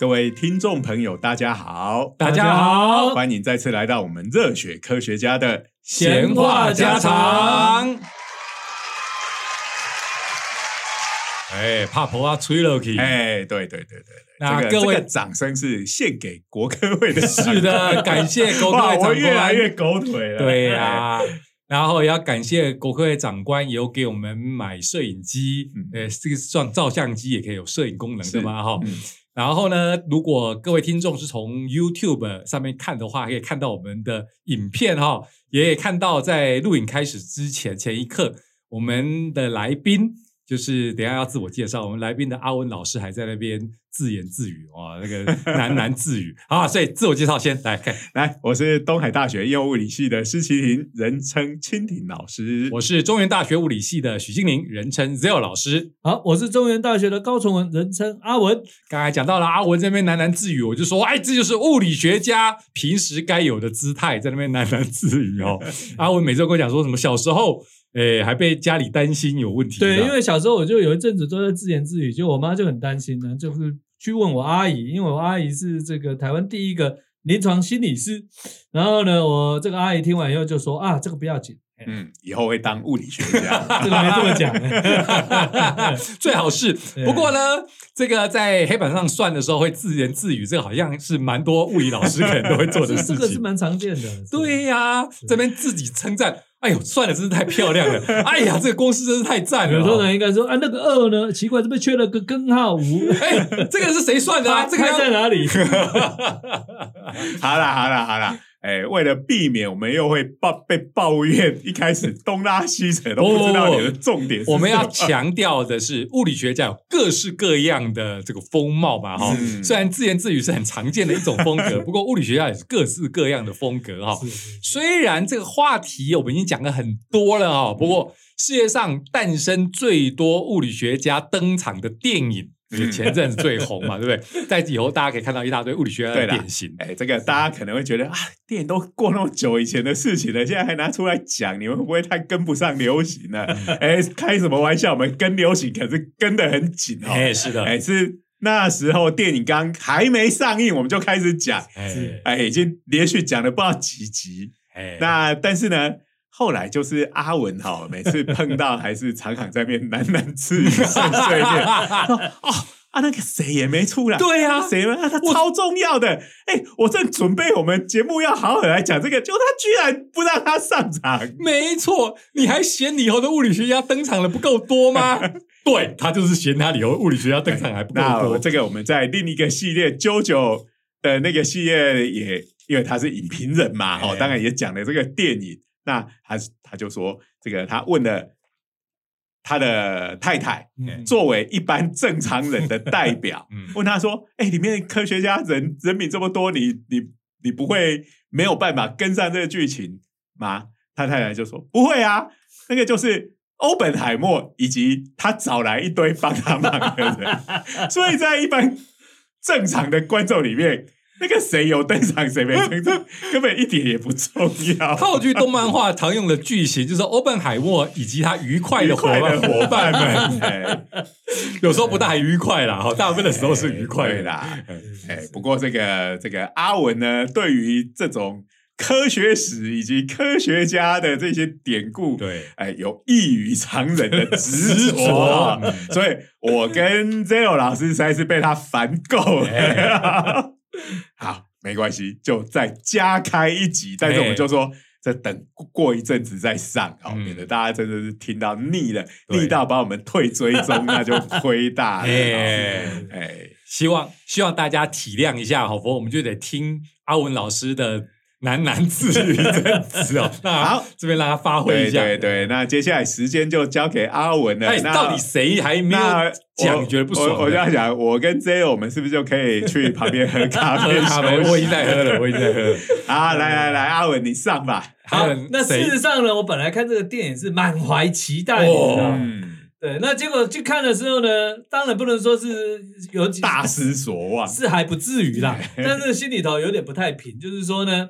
各位听众朋友，大家好，大家好，欢迎再次来到我们热血科学家的闲话家常。哎，怕婆啊，吹了去。哎，对对对对对，那这个各位这个掌声是献给国科会的，是的，感谢国科会 长官。越来越狗腿了。对呀、然后也要感谢国科会长官有给我们买摄影机，嗯呃，这个算照相机也可以有摄影功能的嘛，哈。嗯然后呢，如果各位听众是从 YouTube 上面看的话，可以看到我们的影片哈，也可以看到在录影开始之前前一刻，我们的来宾就是等一下要自我介绍，我们来宾的阿文老师还在那边自言自语哇，那个喃喃自语好，所以自我介绍先来看，来，我是东海大学应用物理系的施麒麟，人称蜻蜓老师。我是中原大学物理系的许金玲，人称 Zero 老师。好，我是中原大学的高崇文，人称阿文。刚才讲到了阿文这边喃喃自语，我就说，哎，这就是物理学家平时该有的姿态，在那边喃喃自语哦。阿文每次都跟我讲说什么小时候，哎，还被家里担心有问题。对，因为小时候我就有一阵子都在自言自语，就我妈就很担心呢，就是去问我阿姨，因为我阿姨是这个台湾第一个临床心理师。然后呢，我这个阿姨听完以后就说啊，这个不要紧，哎嗯，以后会当物理学家。这个没这么讲。最好是。不过呢，这个在黑板上算的时候会自言自语，这个好像是蛮多物理老师可能都会做的这事情。这个是蛮常见的。对呀、这边自己称赞，哎呦，算了真是太漂亮了，哎呀，这个公式真是太赞了有时候哦。人应该说啊，那个二呢，奇怪，这边缺了个根号五，哎，这个是谁算的啊？这个在哪里？好啦好啦好啦，哎，为了避免我们又会抱被抱怨，一开始 东拉西扯都不知道你的重点是什么。我们要强 调的是，物理学家有各式各样的这个风貌嘛，哈、嗯虽然自言自语是很常见的一种风格，不过物理学家也是各式各样的风格哈。虽然这个话题我们已经讲了很多了哈，不过世界上诞生最多物理学家登场的电影。就前阵子最红嘛，对不对？在以后大家可以看到一大堆物理学家的典型。哎，这个大家可能会觉得啊，电影都过那么久以前的事情了，现在还拿出来讲，你们会不会太跟不上流行呢？哎，开什么玩笑？我们跟流行可是跟得很紧哦。哎，是的，哎，是那时候电影刚还没上映，我们就开始讲，哎哎，已经连续讲了不知道几集。哎，那但是呢，后来就是阿文哈，每次碰到还是常常在那边喃喃自语、碎碎念，说哦啊，那个谁也没出来，对呀谁啊，他超重要的，哎，我正准备我们节目要好好来讲这个，就他居然不让他上场，没错，你还嫌以后的物理学家登场的不够多吗？对他就是嫌他以后物理学家登场还不够多。那这个我们在另一个系列啾啾的那个系列也，因为他是影评人嘛，哦哎，当然也讲了这个电影。那他他就说，这个他问了他的太太，嗯作为一般正常人的代 表，嗯。问他说：“哎、里面科学家人人民这么多，你你你不会没有办法跟上这个剧情吗？”他太太就说：“不会啊，那个就是欧本海默以及他找来一堆帮他忙的人，所以在一般正常的观众里面，那个谁有登场谁没登场，根本一点也不重要。”套句动漫画常用的句型，就是欧本海默以及他愉快的伙伴的伙伴们，有时候不大愉快啦，哈，大部分的时候是愉快的。哎，不过这个这个阿文呢，对于这种科学史以及科学家的这些典故，对，哎，有异于常人的执执着所以我跟 Zero 老师实在是被他烦够哎了。好，没关系，就再加开一集，但是我们就说。再等过一阵子再上，好，嗯免得大家真的是听到腻了，对腻到把我们退追踪，那就亏大了。哎希望希望大家体谅一下，好，否则我们就得听阿文老师的喃喃自语这样子哦。那好，这边让他发挥一下。对对，那接下来时间就交给阿文了。哎，那到底谁还没有那讲觉得不爽的？我我就要讲，我跟 J，我们是不是就可以去旁边喝咖啡？喝咖啡，我已经在喝了，我已经在喝了。好，来来来，阿文你上吧。好，那事实上呢，我本来看这个电影是满怀期待的，对，那结果去看的时候呢，当然不能说是有几大失所望。是还不至于啦，但是心里头有点不太平，就是说呢，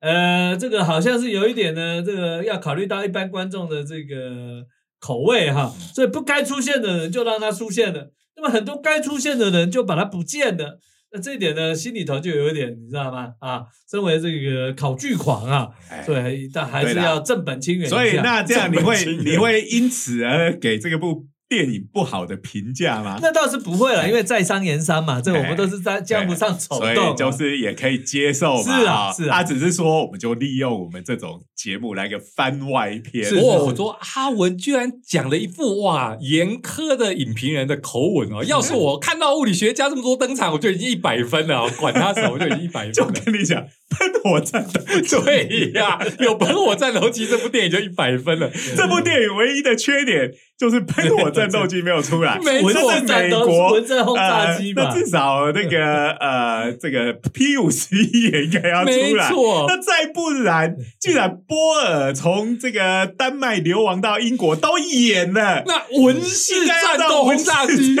呃，这个好像是有一点呢，这个要考虑到一般观众的这个口味哈，所以不该出现的人就让他出现了，那么很多该出现的人就把他不见了。那这一点呢，心里头就有一点，你知道吗？啊，身为这个考据狂啊，哎对，但还是要正本清源。所以那这样你会你会因此而给这个部电影不好的评价吗？那倒是不会了，因为在商言商嘛，这我们都是在江湖上走所动啊，以就是也可以接受嘛。是啊啊是啊他只是说我们就利用我们这种节目来个番外篇。是哇！我说阿文居然讲了一副哇严苛的影评人的口吻哦。要是我看到物理学家这么多登场，我就已经一百分了哦，管他什么，我就已经一百分了。跟你讲，喷火战斗对呀，有喷火战斗机这部电影就一百分了。这部电影唯一的缺点就是喷火战斗机没有出来，文 没错美国文字轰炸机嘛。呃那，至少那个呃，这个 P 五十一也应该要出没来。错，那再不然，既然波尔从这个丹麦流亡到英国都演了，那文式战斗轰炸机，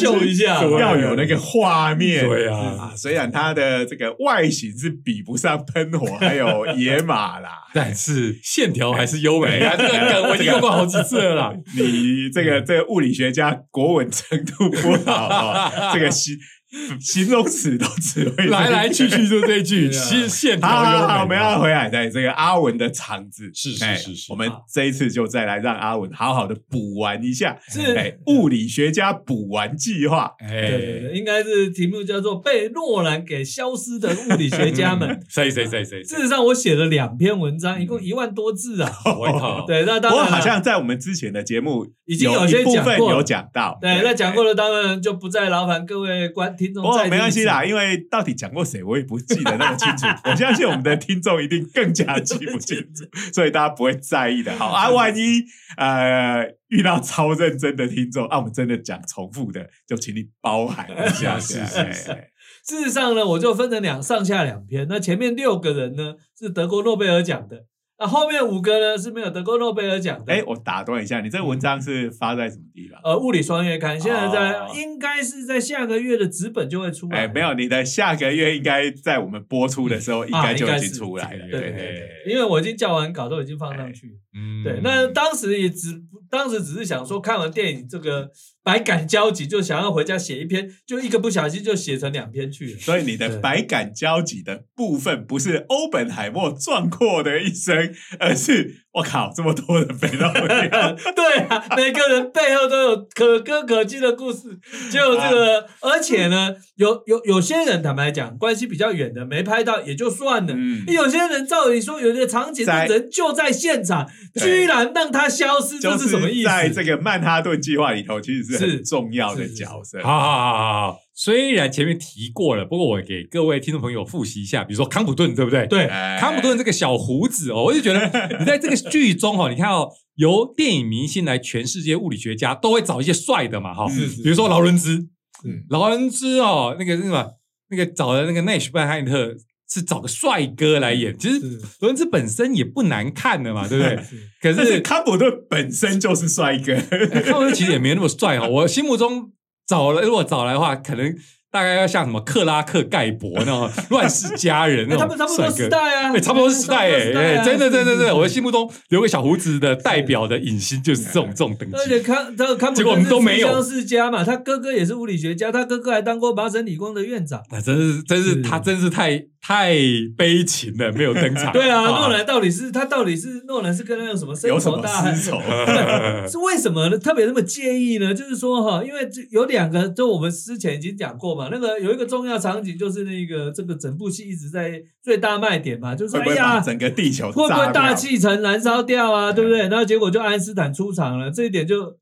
秀一下。要有那个画面。对啊，啊，虽然它的这个外形是比不上喷火还有野马啦，但是线条还是优美啊！这个梗我已经用过好几次了啦。你这个这个物理学家国文程度不好啊，这个形 形容词都只会来来去去就这一句，对啊。线线条好好好，优美。我们要回来在这个阿文的场子，是是哎是是。我们这一次就再来让阿文好好的补完一下，是。哎，物理学家补完计划，对对哎，对，应该是题目叫做“被诺兰给消失的物理学家们谁谁谁谁”。事实上，我写了两篇文章，一共一万多字啊。我靠！对，那当然了。好像在我们之前的节目已经有部分讲过有讲到，对，那讲过了，当然就不再劳烦各位观听一次没关系啦，因为到底讲过谁，我也不记得那么清楚。我相信我们的听众一定更加记不清楚，所以大家不会在意的。好啊，万一呃遇到超认真的听众，啊，我们真的讲重复的，就请你包涵一下。是对是是哎事实上呢，我就分成两上下两篇。那前面六个人呢是得过诺贝尔奖的，那后面五个呢是没有得过诺贝尔奖的。哎，我打断一下，你这个文章是发在什么地方？呃，物理双月刊现在在、哦应该是在下个月的纸本就会出来。哎，没有，你的下个月应该在我们播出的时候，应该就已经出来了。啊对对对对。因为我已经校完稿，都已经放上去了。嗯对，那当时也只当时只是想说，看完电影这个百感交集，就想要回家写一篇，就一个不小心就写成两篇去了。所以你的百感交集的部分不是欧本海默壮阔的一生，而是我靠，这么多人背到我了 对啊，每个人背后都有可歌可泣的故事。就这个，而且呢，有有有些人坦白讲，关系比较远的没拍到也就算了。嗯，有些人照理说，有的场景在人就在现场，居然让他消失，这是什么意思？在这个曼哈顿计划里头，其实是重要的角色。好好好好好，虽然前面提过了，不过我给各位听众朋友复习一下，比如说康普顿，对不对？对，哎康普顿这个小胡子哦，我就觉得 你在这个剧中哈、哦，你看哦，由电影明星来全世界物理学家都会找一些帅的嘛哈、比如说劳伦兹。嗯，劳伦兹哦，那个那个什么，那个找的那个奈什班汉特是找个帅哥来演，其实是。劳伦兹本身也不难看的嘛，对不对？是。可是是康普顿本身就是帅哥，哎 康普顿其实也没那么帅哦，我心目中找了如果找来的话，可能大概要像什么克拉克盖博那种乱世佳人那种帅哥。代啊，对，差不多是时代哎、哎、啊真的，真的，真的，我的心目中留个小胡子的代表的影星就是这种这种等级而且级。康他康普结果我们都没有相世家嘛，他哥哥也是物理学家，他哥哥还当过麻省理工的院长。啊真是，真是是他真是太太悲情了，没有登场。对啊，诺兰到底是他到底是诺兰是跟他有什么深有什么仇大恨？是为什么呢？特别那么介意呢？就是说哈，因为这有两个，就我们之前已经讲过嘛，那个有一个重要场景就是那个这个整部戏一直在最大卖点嘛，就是哎呀，整个地球会不会大气层燃烧掉啊？对不对？然后结果就爱因斯坦出场了，这一点就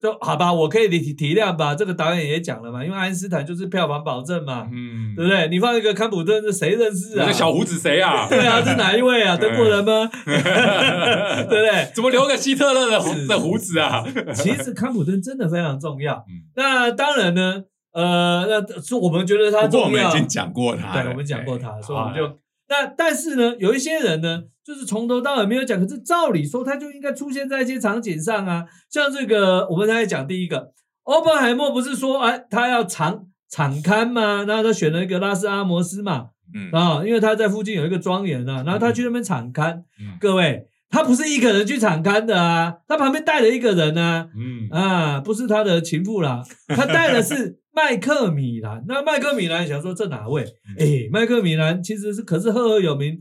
就好吧，我可以体体谅吧。这个导演也讲了嘛，因为爱因斯坦就是票房保证嘛，嗯，对不对？你放一个康普顿，这谁认识啊？这小胡子谁啊？对啊，是哪一位啊？德国人吗？对不对？怎么留个希特勒的胡是的胡子啊？其实康普顿真的非常重要。嗯那当然呢，呃，那是我们觉得他不过我们已，经讲过他了，对，我们讲过他，哎所以我们就那但是呢，有一些人呢，就是从头到尾没有讲，可是照理说他就应该出现在一些场景上啊，像这个我们才讲第一个，欧本海默不是说哎他要敞敞刊吗？然后他选了一个拉斯阿摩斯嘛，嗯，啊，因为他在附近有一个庄园啊，然后他去那边敞刊，嗯各位。他不是一个人去敞刊的啊，他旁边带了一个人啊，嗯，啊，不是他的情妇啦，他带的是麦克米兰。那麦克米兰想说这哪位？嗯哎，麦克米兰其实是可是赫赫有名，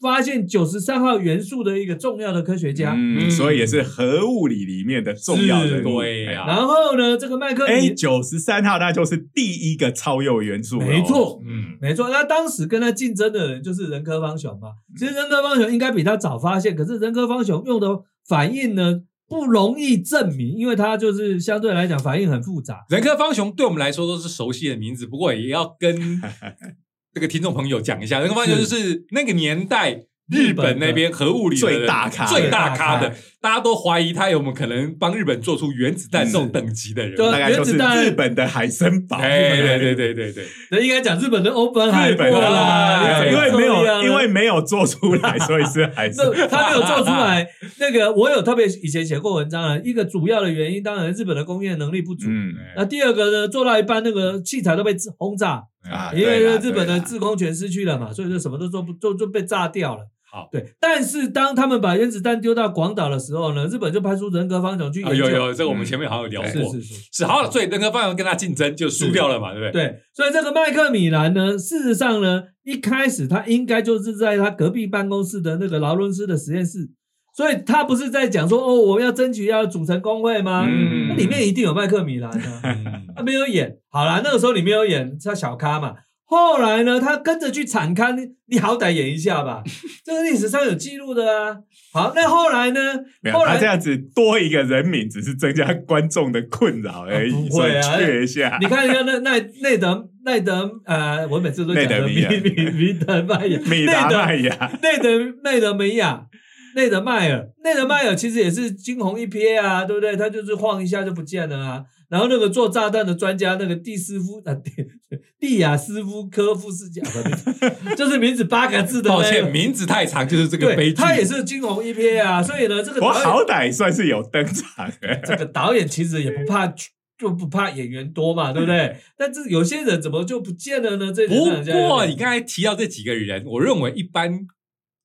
发现九十三号元素的一个重要的科学家。嗯，所以也是核物理里面的重要人物。对呀然后呢，这个麦克哎，米九十三号那就是第一个超铀元素没错嗯，没错，那当时跟他竞争的人就是人科方雄嘛。其实人科方雄应该比他早发现，可是人科方雄用的反应呢不容易证明，因为他就是相对来讲反应很复杂。人科方雄对我们来说都是熟悉的名字，不过也要跟 这个听众朋友讲一下，人科方雄就是那个年代。日本那边核物理最大咖最大咖的大家都怀疑他有没有可能帮日本做出原子弹这种等级的人。对大概就是原子弹日本的海森堡。对，对对对对对，那应该讲日本的欧本海日本啦，因为没有因为没有做出来，所以是海森 他没有做出来。那个我有特别以前写过文章啊，一个主要的原因，当然日本的工业能力不足。嗯那第二个呢，做到一半那个器材都被轰炸，啊，因为日本的制空权失去了嘛，所以就什么都做不做就被炸掉了。好对，但是当他们把原子弹丢到广岛的时候呢，日本就派出人格方雄去啊研究。有有，这个我们前面好像有聊过，是是是，是好，所以人格方雄跟他竞争就输掉了嘛，对不对？对，所以这个麦克米兰呢，事实上呢，一开始他应该就是在他隔壁办公室的那个劳伦斯的实验室，所以他不是在讲说哦，我们要争取要组成工会吗？嗯那里面一定有麦克米兰啊，嗯 他没有演。好啦，那个时候你没有演，他小咖嘛。后来呢，他跟着去产刊，你你好歹演一下吧，这个历史上有记录的啊。好，那后来呢？后来他这样子多一个人名，只是增加观众的困扰而已，啊不会啊一下。你看一下那奈内德奈德呃，我每次都讲的米米米德麦亚，米德麦雅，内德内德梅亚，内德迈尔，内德迈尔其实也是惊鸿一瞥啊，对不对？他就是晃一下就不见了啊。然后那个做炸弹的专家，那个蒂斯夫啊，蒂蒂亚斯夫科夫斯加，不 就是名字八个字的。抱歉，名字太长，就是这个悲对，剧。他也是惊鸿一瞥啊。所以呢，这个我好歹算是有登场。这个导演其实也不怕。就不怕演员多嘛，对不对？但是有些人怎么就不见了呢？这不过你刚才提到这几个人，我认为一般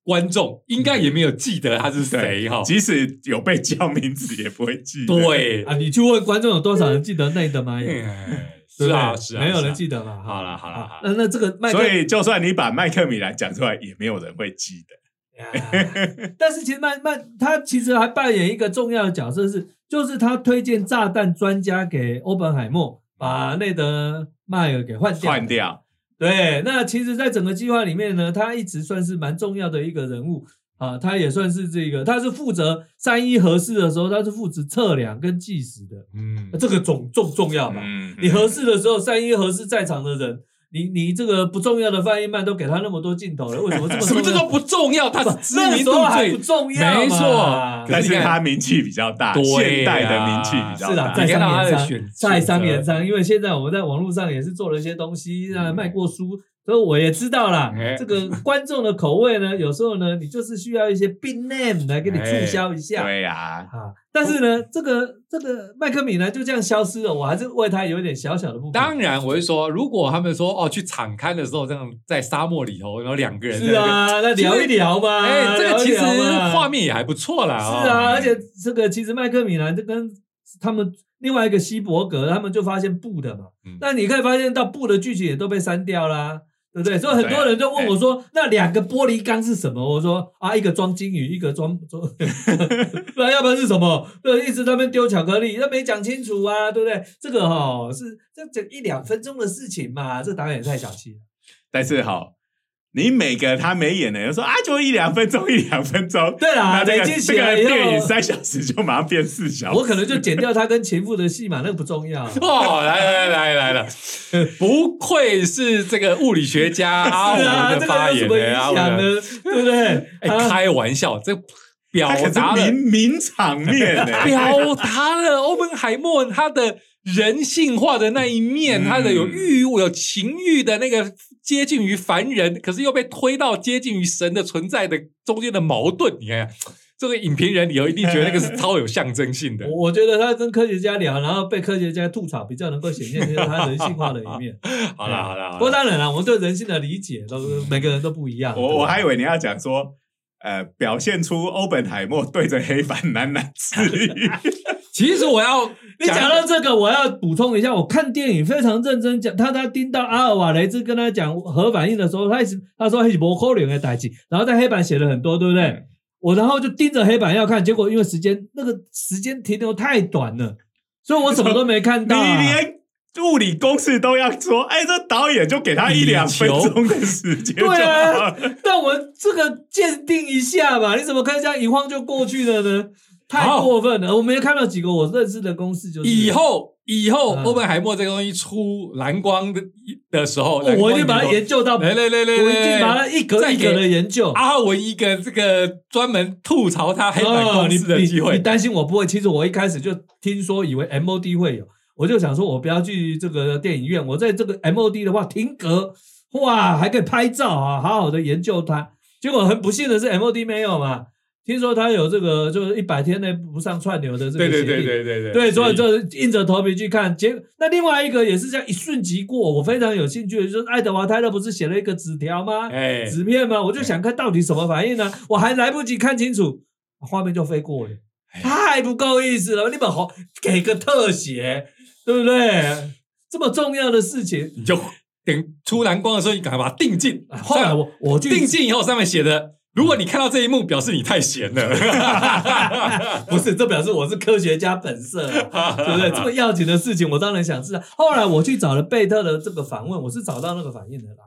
观众应该也没有记得他是谁哈。即使有被叫名字，也不会记得。对，啊，你去问观众有多少人记得内德玛雅？哎对不对是啊是啊，没有人记得嘛。好了好了好了那那这个麦所以就算你把麦克米兰讲出来，也没有人会记得。呀 但是其实麦麦他其实还扮演一个重要的角色是，就是他推荐炸弹专家给欧本海默，把内德迈尔给换掉。换掉，对，那其实，在整个计划里面呢，他一直算是蛮重要的一个人物啊，他也算是这个，他是负责三一合适的时候，他是负责测量跟计时的，嗯这个重重重要吧？嗯，你合适的时候，三一合适在场的人，你你这个不重要的翻译慢都给他那么多镜头了，为什么这么 什么重要叫做不重要？他是知那个名度还最不重要嘛没错但是可是他名气比较大，现代的名气比较是啦，大。在商言商在商言选商，因为现在我们在网络上也是做了一些东西，啊，卖过书，所以我也知道啦哎。这个观众的口味呢，有时候呢，你就是需要一些 big name 来给你促销一下。对呀，啊，但是呢，这个这个麦克米呢就这样消失了，我还是为他有一点小小的不平。当然，我是说，如果他们说哦，去场刊的时候，这样在沙漠里头，然后两个人是，啊，那聊一聊嘛，哎，这个其实画面也还不错啦。哦是啊，而且这个其实麦克米兰这跟他们另外一个希伯格，他们就发现布的嘛。嗯那你可以发现到布的剧情也都被删掉啦，对不对？所以很多人就问我说：“那两个玻璃缸是什么？”我说：“啊，一个装金鱼，一个装 装，不然要不然是什么？对，一直在那边丢巧克力，那没讲清楚啊，对不对？这个哈、是这这一两分钟的事情嘛，这导演也太小气了。但是哈，你每个他没演的，就说啊，就一两分钟，一两分钟。对啦那这个这个电影三小时就马上变四小时。我可能就剪掉他跟前夫的戏嘛，那个不重要。哦，来来来来了，不愧是这个物理学家阿 是啊，文的这发言个有什么影的阿响文的。呢？对不对？开玩笑，这表达名名场面呢、表达了欧本海默他的人性化的那一面，嗯他的有欲有情欲的那个接近于凡人，可是又被推到接近于神的存在的中间的矛盾。你看，这个影评人里头一定觉得那个是超有象征性的。我我觉得他跟科学家聊，然后被科学家吐槽，比较能够显现出他人性化的一面。好了好了，不过当然了，我们对人性的理解都每个人都不一样。我 我还以为你要讲说，呃，表现出欧本海默对着黑板喃喃自语。其实我要你讲到这个，我要补充一下，我看电影非常认真讲，他他听到阿尔瓦雷兹跟他讲核反应的时候，他一直他说是不可能的代志，然后在黑板写了很多，对不对？我然后就盯着黑板要看，结果因为时间那个时间停留太短了，所以我什么都没看到、啊。连物理公式都要说，哎，这导演就给他一两分钟的时间对啊了。，但我这个鉴定一下吧，你怎么可以这样一晃就过去了呢？太过分了！我们也看到几个我认识的公式，就是以后以后嗯欧本海默这个东西出蓝光的的时候，哦我一定把它研究到，我来来来来我，一定把它一格一格的研究。阿文一个这个专门吐槽他黑板哦，公你你你式的机会。你担心我不会？其实我一开始就听说，以为 MOD 会有，我就想说，我不要去这个电影院，我在这个 MOD 的话停格，哇，还可以拍照啊，好好的研究它。结果很不幸的是，MOD 没有嘛。听说他有这个，就是一百天内不上串流的这个对对协定对对对对对，所以就就硬着头皮去看。结那另外一个也是这样一瞬即过，我非常有兴趣的，就是爱德华泰勒不是写了一个纸条吗？哎，纸片吗？我就想看到底什么反应呢？我还来不及看清楚，画面就飞过了，哎太不够意思了！你们好给个特写，对不对？这么重要的事情，你就等出蓝光的时候，你赶快把它定镜。后来我我去定镜以后，上面写的，如果你看到这一幕，表示你太闲了。不是，这表示我是科学家本色啊，对不对？这么要紧的事情，我当然想知道。后来我去找了贝特的这个访问，我是找到那个反应的啦。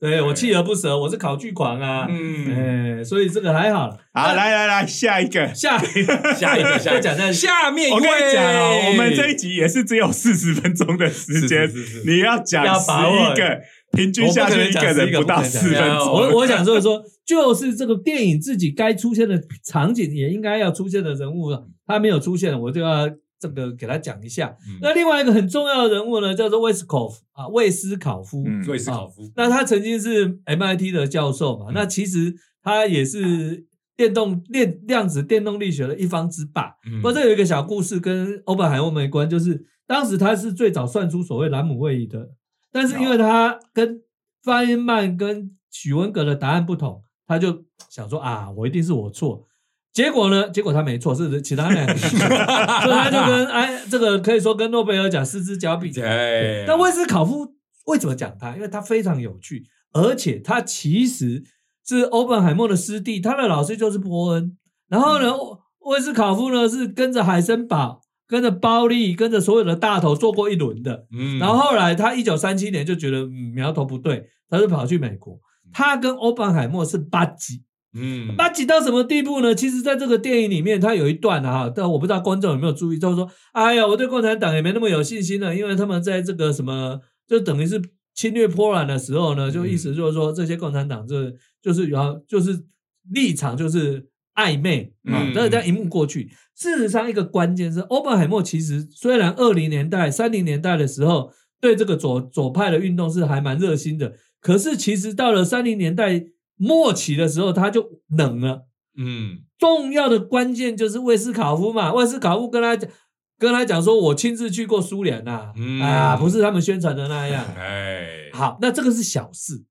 对我锲而不舍，我是考据狂啊，嗯，哎，所以这个还好了。好，来来来，下一个。下 下一个，下一个，再讲下面一我跟你讲哦，我们这一集也是只有四十分钟的时间你要讲十一个，平均下去一个人不到四分我钟。我我想说说，就是这个电影自己该出现的场景，也应该要出现的人物，他没有出现，我就要这个给他讲一下。嗯那另外一个很重要的人物呢，叫做魏斯考夫啊，魏斯考夫。嗯瑞斯考夫，那他曾经是 MIT 的教授嘛，嗯那其实他也是电动电量子电动力学的一方之霸。嗯不过这有一个小故事跟欧本海默没关，就是当时他是最早算出所谓兰姆位移的，但是因为他跟范因曼跟许文革的答案不同，他就想说啊，我一定是我错。结果呢？结果他没错，是其他两个，所以他就跟哎，这个可以说跟诺贝尔奖失之交臂。哎，那威斯考夫为什么讲他？因为他非常有趣，而且他其实是欧本海默的师弟，他的老师就是波恩。然后呢，威斯考夫呢是跟着海森堡、跟着包利、跟着所有的大头做过一轮的。嗯然后后来他一九三七年就觉得、嗯、苗头不对，他就跑去美国。他跟欧本海默是八级，嗯，八级到什么地步呢？其实，在这个电影里面，他有一段啊，但我不知道观众有没有注意，就是说，哎呀，我对共产党也没那么有信心了，因为他们在这个什么，就等于是侵略波兰的时候呢，就意思就是说，这些共产党这就是有就是立场就是暧昧啊嗯，但是这样一幕过去，事实上一个关键是，欧本海默其实虽然二零年代、三零年代的时候对这个左左派的运动是还蛮热心的，可是其实到了三零年代末期的时候，他就冷了。嗯重要的关键就是魏斯考夫嘛，魏斯考夫跟他讲，跟他讲说，我亲自去过苏联呐、嗯啊，不是他们宣传的那样。哎，好，那这个是小事，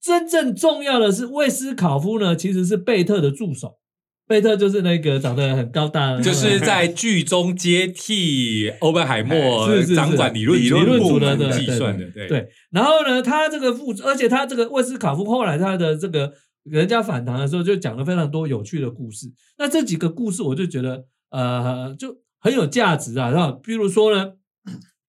真正重要的是魏斯考夫呢，其实是贝特的助手，贝特就是那个长得很高大的，就是在剧中接替欧本海默是是是掌管理论理论论部门组的计算的，对对，然后呢，他这个副，而且他这个魏斯卡夫后来他的这个人家反弹的时候，就讲了非常多有趣的故事。那这几个故事，我就觉得呃，就很有价值啊。然后，比如说呢，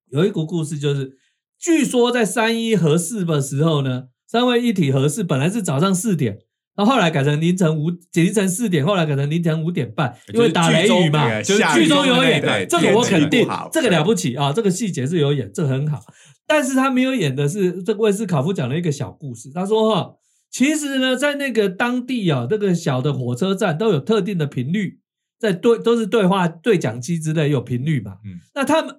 有一个故事就是，据说在三一核试的时候呢，三位一体核试本来是早上四点。然后后来改成凌晨五凌晨四点，后来改成凌晨五点半，因为打雷雨嘛，就是剧中有演，对这个我肯定这个了不起啊，这个细节是有演，这个很好。但是他没有演的是这个魏斯考夫讲了一个小故事，他说哈，其实呢，在那个当地啊，这个小的火车站都有特定的频率，在对都是对话对讲机之类有频率嘛，嗯那他们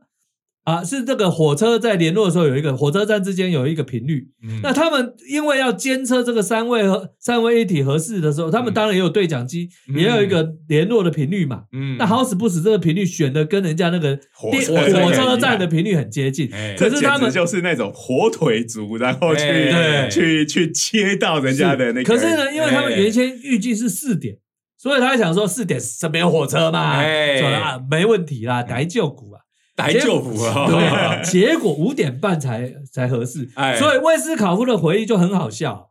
啊是这个火车在联络的时候有一个火车站之间有一个频率，嗯那他们因为要监测这个三位和三位一体合适的时候，他们嗯当然也有对讲机，嗯也有一个联络的频率嘛。嗯那好死不死，这个频率选的跟人家那个火车火车站的频率很接近，可是他们就是那种火腿族，然后去哎去去切到人家的那个。可是呢，因为他们哎原先预计是四点，所以他想说四点是没有火车嘛，哎说啊没问题啦，来救股啊。来救福啊！对，结果五点半才才合适，哎所以威斯考夫的回忆就很好笑，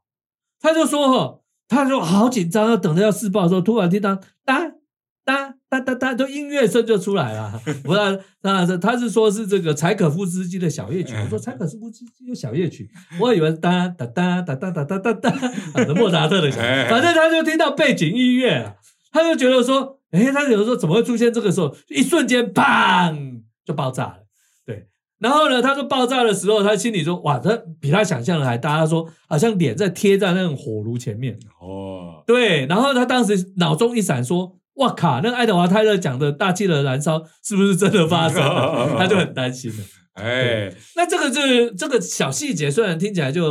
他就说哈，他说好紧张，要等着要试爆的时候，突然听到哒哒哒哒哒，就音乐声就出来了。不是，当然是他是说是这个柴可夫斯基的小夜曲。我说柴可夫斯基的小夜曲，我以为哒哒哒哒哒哒哒哒哒，啊莫扎特的反正他就听到背景音乐啊，他就觉得说，哎，他有时候怎么会出现这个时候？一瞬间，砰就爆炸了。对，然后呢，他说爆炸的时候，他心里说，哇，他比他想象的还大。他说，好像脸在贴在那种火炉前面。哦，对，然后他当时脑中一闪，说：“哇靠，那个爱德华泰勒讲的大气的燃烧是不是真的发生了？” 他就很担心了。哎，那这个就是这个小细节，虽然听起来就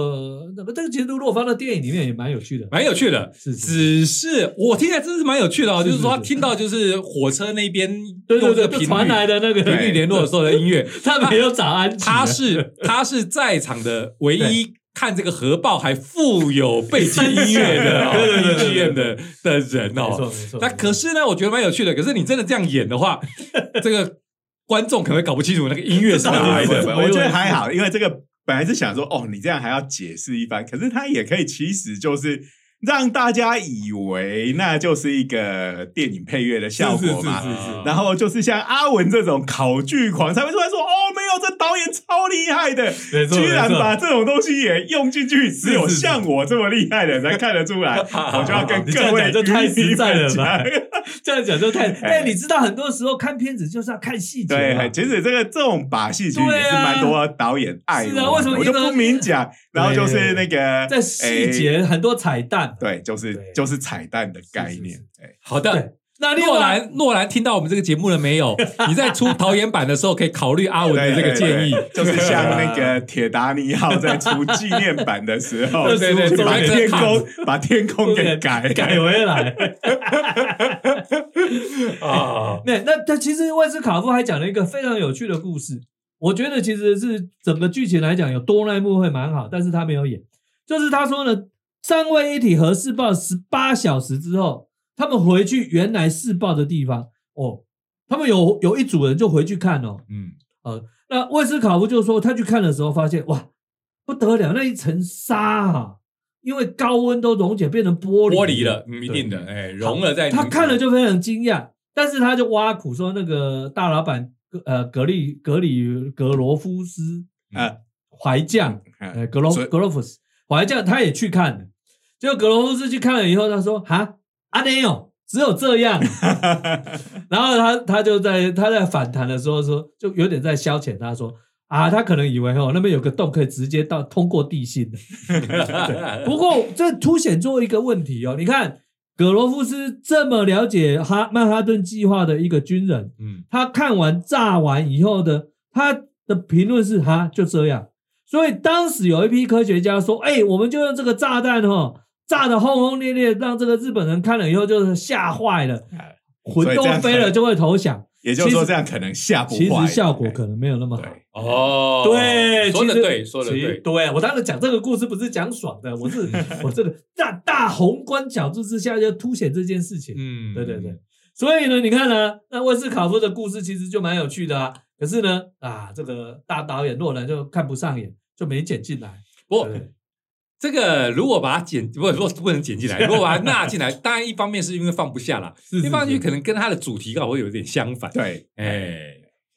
那么，这个其实如果放到电影里面也蛮有趣的。蛮有趣的。是是只是我听起来真是蛮有趣的哦，就是说他听到就是火车那边 对对对，用这个频传来的那个频率联络的时候的音乐，他没有早安，他是 他是在场的唯一看这个核爆还附有背景音乐的哦对对对对 BGM 的的人没错哦。没错。那可是呢，我觉得蛮有趣的。可是你真的这样演的话，这个观众可能会搞不清楚那个音乐是哪来的。我觉得还好，因为这个本来是想说，哦，你这样还要解释一番，可是他也可以，其实就是让大家以为那就是一个电影配乐的效果嘛。是是然后就是像阿文这种考据狂才会出来说，哦，没有，这导演超厉害的，居然把这种东西也用进去，只有像我这么厉害的人才看得出来。我就要跟各位讲就太实在了？这样讲就太……哎哎，你知道很多时候看片子就是要看细节嘛，对，其实这个这种把戏其实也是蛮多导演爱是啊我为什么我就不明讲，然后就是那个在细节很多彩蛋。对，就是就是彩蛋的概念是是。哎，好的，那另诺外兰，诺兰听到我们这个节目了没有？你在出导演版的时候，可以考虑阿文的这个建议就是像那个 铁达尼号在出纪念版的时候，对对对把天空把天空给改改回来。啊，那那他其实万斯卡夫还讲了一个非常有趣的故事，我觉得其实是整个剧情来讲有多那一幕会蛮好，但是他没有演。就是他说呢，三位一体核试爆十八小时之后，他们回去原来试爆的地方哦，他们有有一组人就回去看哦，嗯，呃，那威斯考夫就说他去看的时候发现哇不得了，那一层沙啊，因为高温都溶解变成玻璃玻璃了，嗯一定的，哎，融了在。他看了就非常惊讶，但是他就挖苦说那个大老板呃格里格里格罗夫斯啊怀将呃呃格罗格罗夫斯怀将他也去看了，结果格罗夫斯去看了以后，他说哈？阿内哦只有这样，然后他他就在他在反弹的时候说，就有点在消遣他说。啊，他可能以为哦，那边有个洞可以直接到通过地心。的，不过这凸显出一个问题哦，你看葛罗夫斯这么了解哈曼哈顿计划的一个军人，嗯，他看完炸完以后的他的评论是哈？就这样，所以当时有一批科学家说，哎，我们就用这个炸弹哦，炸的轰轰烈烈，让这个日本人看了以后就是吓坏了，哎魂都飞了就会投降。也就是说这样可能吓不其坏，实效果可能没有那么好。对哦，对，说的对，说的对，对我当时讲这个故事不是讲爽的，我是 我这个大大宏观角度之下就凸显这件事情。嗯，对对对，所以呢，你看呢，那温斯考夫的故事其实就蛮有趣的啊。可是呢，啊，这个大导演诺兰就看不上眼，就没剪进来。不过对这个如果把它剪，不如果不能剪进来，如果把它纳进来，当然一方面是因为放不下啦，是是一方面是可能跟它的主题刚好会有点相反。对，哎，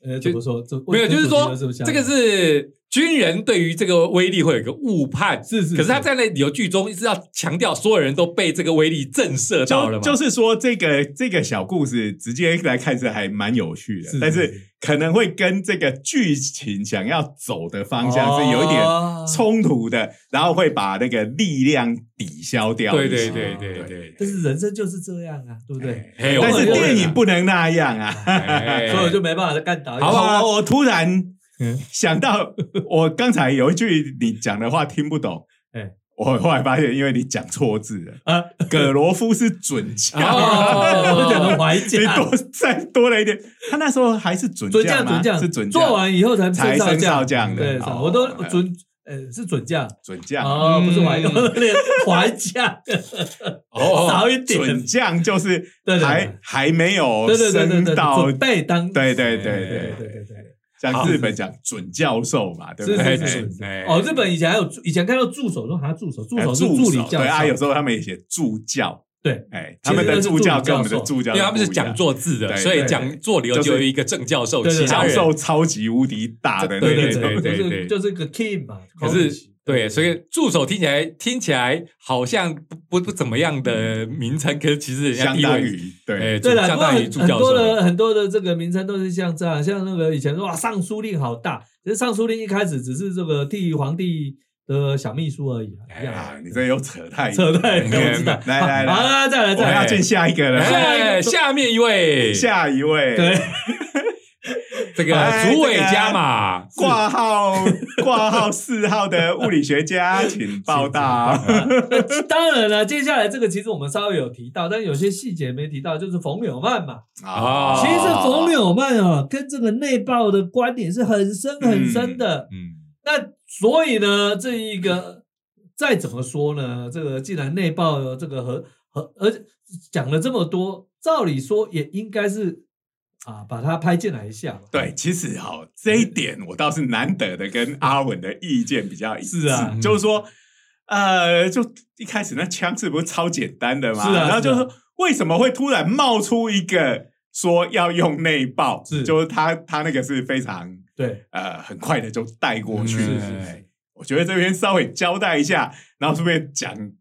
呃，就怎么说？没有，就是说这个是军人对于这个威力会有一个误判，是是，可是他在那有剧中一直要强调，所有人都被这个威力震慑到了嘛，就就是说这个这个小故事直接来看是还蛮有趣的，是但是是可能会跟这个剧情想要走的方向是有一点哦冲突的，然后会把那个力量抵消掉。对对对对对，但是人生就是这样啊，对不对？嘿但是我电影不能那样啊！哎 所以我就没办法再干导演。好我突然想到我刚才有一句你讲的话听不懂，哎，我后来发现因为你讲错字了。啊，葛罗夫是准将，我怀你多再多了一点，他那时候还是准将，准将是准将，做完以后才才升少将的。对，我都准。呃，是准将，准将哦，不是怀将，怀将哦，少一点。准将就是还还没有升到准备当，对对对对对对对像日本讲准教授嘛，对不是对？哦，日本以前还有以前看到助手说还助手，助哎手是助理教对啊，有授，时候他们也写助教，对。哎，他们的助教跟我们的助教，因为他们是讲座制的，所以对讲座里头就有一个正教授，其他人。授超级无敌大的那对对种，对，对对。就是就是个 king 嘛，可是对，所以助手听起来听起来好像不不不怎么样的名称，可是其实人家地位相当于对。哎，对了，相当于很很多助教授。的很多的这个名称都是像这样，像那个以前说哇，尚书令好大，其实尚书令一开始只是这个替皇帝的小秘书而已啊，一样啊，你这又扯太 扯太远，远我知道。来来好，来，再来再来，我们要见下一个了，哎，下面一位，下一位，对，这个哎主委家嘛，挂号 挂号四号的物理学家，请报道。当然了，接下来这个其实我们稍微有提到，但有些细节没提到，就是冯柳曼嘛。啊其实冯柳曼啊，跟这个内爆的观点是很深很深的。嗯，那所以呢，这一个再怎么说呢，这个既然内爆这个和和而且讲了这么多，照理说也应该是啊，把它拍进来一下嘛。对，其实哈、这一点我倒是难得的跟阿文的意见比较一致，是啊就是说，呃，就一开始那枪是不是超简单的嘛？是啊然后就是说为什么会突然冒出一个说要用内爆？是就是他他那个是非常对，呃很快的就带过去。嗯是是我觉得这边稍微交代一下，然后顺便讲。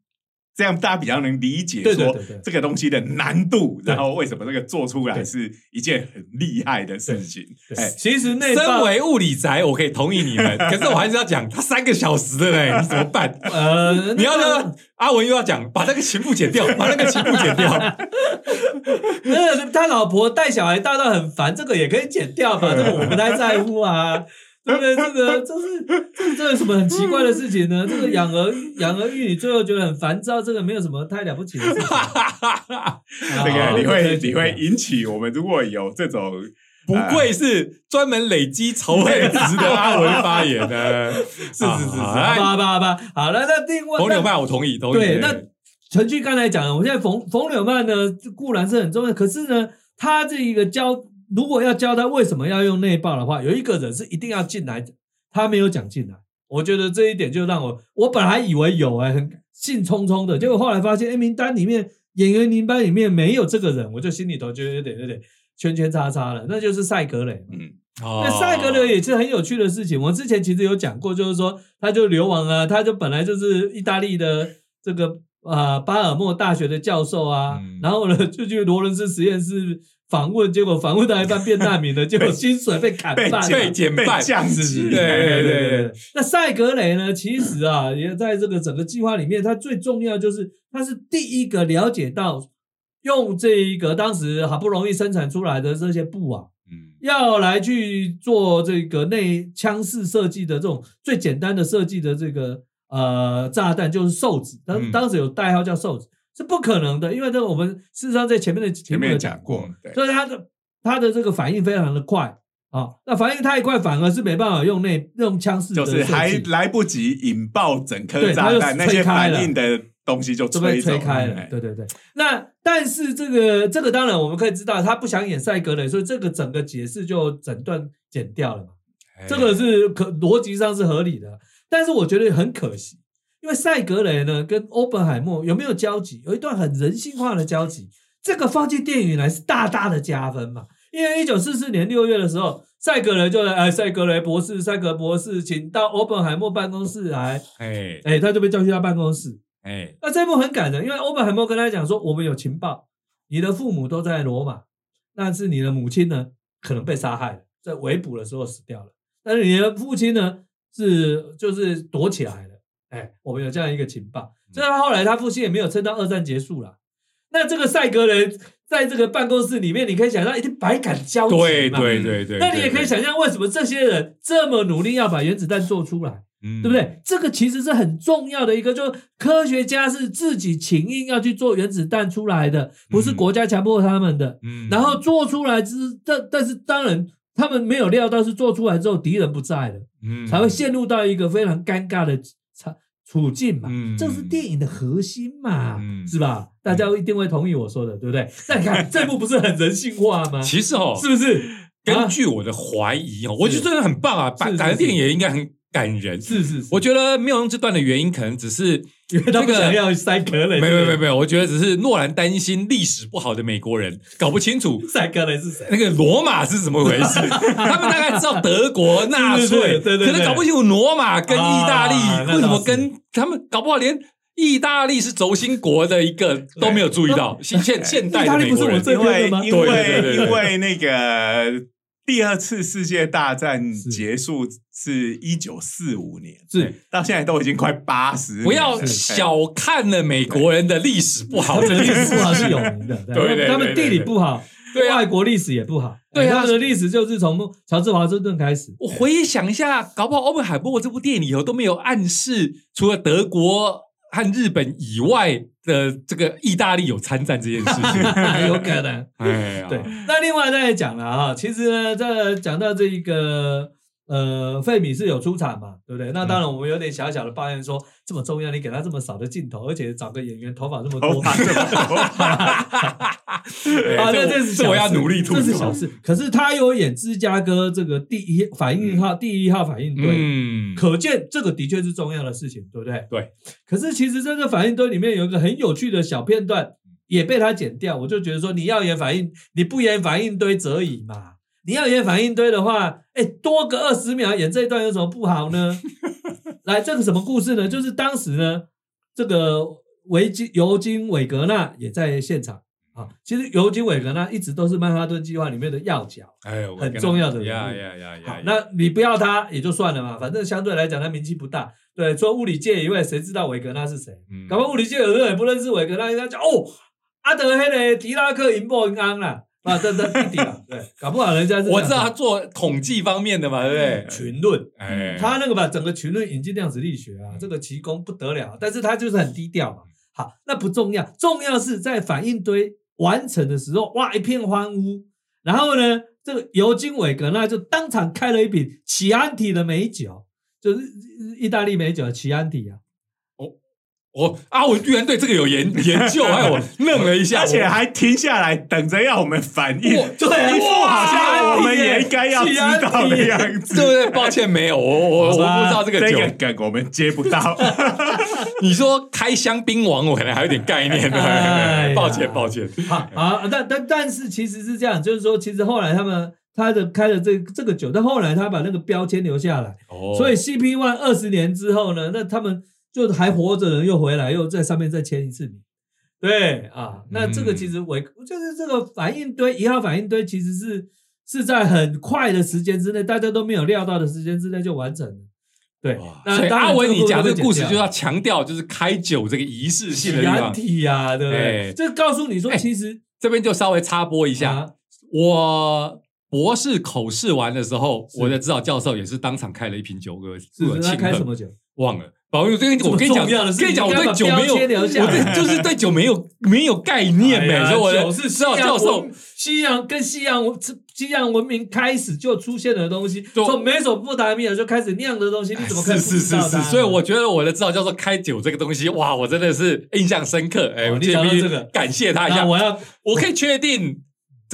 这样大家比较能理解说这个东西的难度，对然后为什么这个做出来是一件很厉害的事情。对哎，其实那身爆为物理宅，我可以同意你们，可是我还是要讲，他三个小时的嘞，你怎么办？呃，你要那让阿文又要讲，把那个情妇剪掉，把那个情妇剪掉。那个他老婆带小孩带到很烦，这个也可以剪掉吧？这个我不太在乎啊。对不对？这个 这是这这有什么很奇怪的事情呢？这个养儿养儿育女，最后觉得很烦躁，这个没有什么太了不起的事情。这啊个你会你会引起我们如果有这种不愧是专门累积仇恨值的阿文发言呢。是是是是吧好吧好吧。好了，那另外冯柳曼，我同意，同意。对，那陈俊刚才讲了，我现在冯冯柳曼呢固然是很重要，可是呢，他这一个教如果要教他为什么要用内爆的话，有一个人是一定要进来，他没有讲进来。我觉得这一点就让我，我本来以为有哎、很兴冲冲的，结果后来发现，哎，名单里面演员名单里面没有这个人，我就心里头就有点有点圈圈叉叉了，那就是赛格雷。嗯那那赛格雷也是很有趣的事情。我之前其实有讲过，就是说他就流亡啊，他就本来就是意大利的这个呃巴尔莫大学的教授啊，嗯然后呢就去罗伦斯实验室访问，结果访问到一半变难民了，结果薪水被砍被半，被减半。被降级，对对对对那赛格雷呢？其实啊，也在这个整个计划里面，他最重要就是他是第一个了解到用这一个当时好不容易生产出来的这些布啊，嗯。要来去做这个内枪式设计的这种最简单的设计的这个呃炸弹，就是瘦子，当嗯。当时有代号叫瘦子，是不可能的，因为这个我们事实上在前面的前面有讲过，对，所以他的他的这个反应非常的快啊，那反应太快，反而是没办法用那用枪式的就是还来不及引爆整颗炸弹，那些反应的东西就就被吹开了哎，对对对。那但是这个这个当然我们可以知道，他不想演赛格雷，所以这个整个解释就整段剪掉了这个是可逻辑上是合理的，但是我觉得很可惜，因为赛格雷呢跟欧本海默有没有交集？有一段很人性化的交集，这个放进电影来是大大的加分嘛。因为一九四四年六月的时候，赛格雷就来，哎，赛格雷博士，赛格博士，请到欧本海默办公室来，哎哎，他就被叫去他办公室。哎那这一幕很感人，因为欧本海默跟他讲说，我们有情报，你的父母都在罗马，但是你的母亲呢可能被杀害了，在围捕的时候死掉了，但是你的父亲呢是就是躲起来了。哎，我们有这样一个情报，所以他后来他父亲也没有撑到二战结束了。那这个赛格人在这个办公室里面，你可以想象一定百感交集对嘛对对对，那你也可以想象为什么这些人这么努力要把原子弹做出来。嗯，对不对？这个其实是很重要的一个，就科学家是自己情愿要去做原子弹出来的，不是国家强迫他们的。嗯？然后做出来之，但但是当然他们没有料到是做出来之后敌人不在了，嗯才会陷入到一个非常尴尬的处处境嘛。嗯这是电影的核心嘛，嗯是吧？大家一定会同意我说的，对不对？那你看这部不是很人性化吗？其实哦，是不是？根啊据我的怀疑哦，我觉得真的很棒啊，是是改改的电影也应该很感人。是是是，我觉得没有用这段的原因，可能只是因为他这个不想要塞格雷，没有没有没有，我觉得只是诺兰担心历史不好的美国人搞不清楚塞格雷是谁？那个罗马是怎么回事，他们大概知道德国纳粹，对对对可能搞不清楚罗马跟意大利为什么跟他们搞不好连。意大利是轴心国的一个都没有注意到，现现现代的美国人意大利不是我这因为边的吗对因为那个第二次世界大战结束是一九四五年，是。到现在都已经快八十，不要小看了美国人的历史不好他们历史不好是有名的，对他们地理不好，对。啊。外国历史也不好，对啊。他们的历史就是从乔治华盛顿开始，我回想一下，搞不好欧本海默这部电影里头都没有暗示，除了德国和日本以外的这个意大利有参战这件事情。有可能。哎，对，那另外再讲了哈，其实呢，这讲到这一个呃，费米是有出场嘛，对不对？那当然，我们有点小小的抱怨说，这么重要，你给他这么少的镜头，而且找个演员头发这么多，头发这么多，啊，那这这是这我要努力吐槽。这是小事。可是他有演芝加哥这个第一反应号、第一号反应堆，嗯，可见这个的确是重要的事情，对不对？对。可是其实这个反应堆里面有一个很有趣的小片段，也被他剪掉。我就觉得说，你要演反应，你不演反应堆则已嘛。你要演反应堆的话，哎，多个二十秒演这一段有什么不好呢？来，这个什么故事呢？就是当时呢，这个维金尤金韦格纳也在现场啊。其实尤金韦格纳一直都是曼哈顿计划里面的要角。哎很重要的人物呀呀呀好呀！，那你不要他也就算了嘛，反正相对来讲他名气不大。对，除了物理界以外，谁知道韦格纳是谁？嗯搞不好物理界有人也不认识韦格纳，人家讲哦，阿德黑的狄拉克银波银安啦，啊，这这弟弟啊，对，搞不好人家是我知道他做统计方面的嘛，对不对？群论，哎，他那个把整个群论引进量子力学啊，这个奇功不得了，但是他就是很低调嘛。好，那不重要，重要是在反应堆完成的时候，哇，一片欢呼。然后呢，这个尤金韦格纳就当场开了一瓶奇安体的美酒，就是意大利美酒奇安体啊。我啊，我居然对这个有研 研究，害我愣了一下，而且我还停下来等着要我们反应，哇对啊一副好像我们也应该要知道的样子。对不对？抱歉，没有，我我我不知道这个酒这个。梗我们接不到，你说开香槟王，我可能还有点概念 哎抱歉，抱歉。好啊，但但但是其实是这样，就是说，其实后来他们他的开了这这个酒，但后来他把那个标签留下来，哦所以 CP One 二十年之后呢，那他们就还活着的人又回来，又在上面再签一次名。对啊，那这个其实我、就是这个反应堆一号反应堆，其实是是在很快的时间之内，大家都没有料到的时间之内就完成了。对，那阿文，你讲这这个故事就是要强调，就是开酒这个仪式性的对不哎对？这告诉你说，哎其实这边就稍微插播一下，啊我博士口试完的时候，我的指导教授也是当场开了一瓶酒给是是他我庆贺开什么酒？忘了。宝玉，这个我跟你讲，跟你讲，我对酒没有，我来对就是对酒没有没有概念呗，哎呀所以我的酒是指西洋导教授西洋跟西洋文西洋文明开始就出现的东西，就从美索不达米尔就开始酿的东西，你怎么可以是是是是，不知道它所以我觉得我的指导教授开酒这个东西，哇，我真的是印象深刻。哎，哦你我这必须讲这个感谢他一下。我要我可以确定，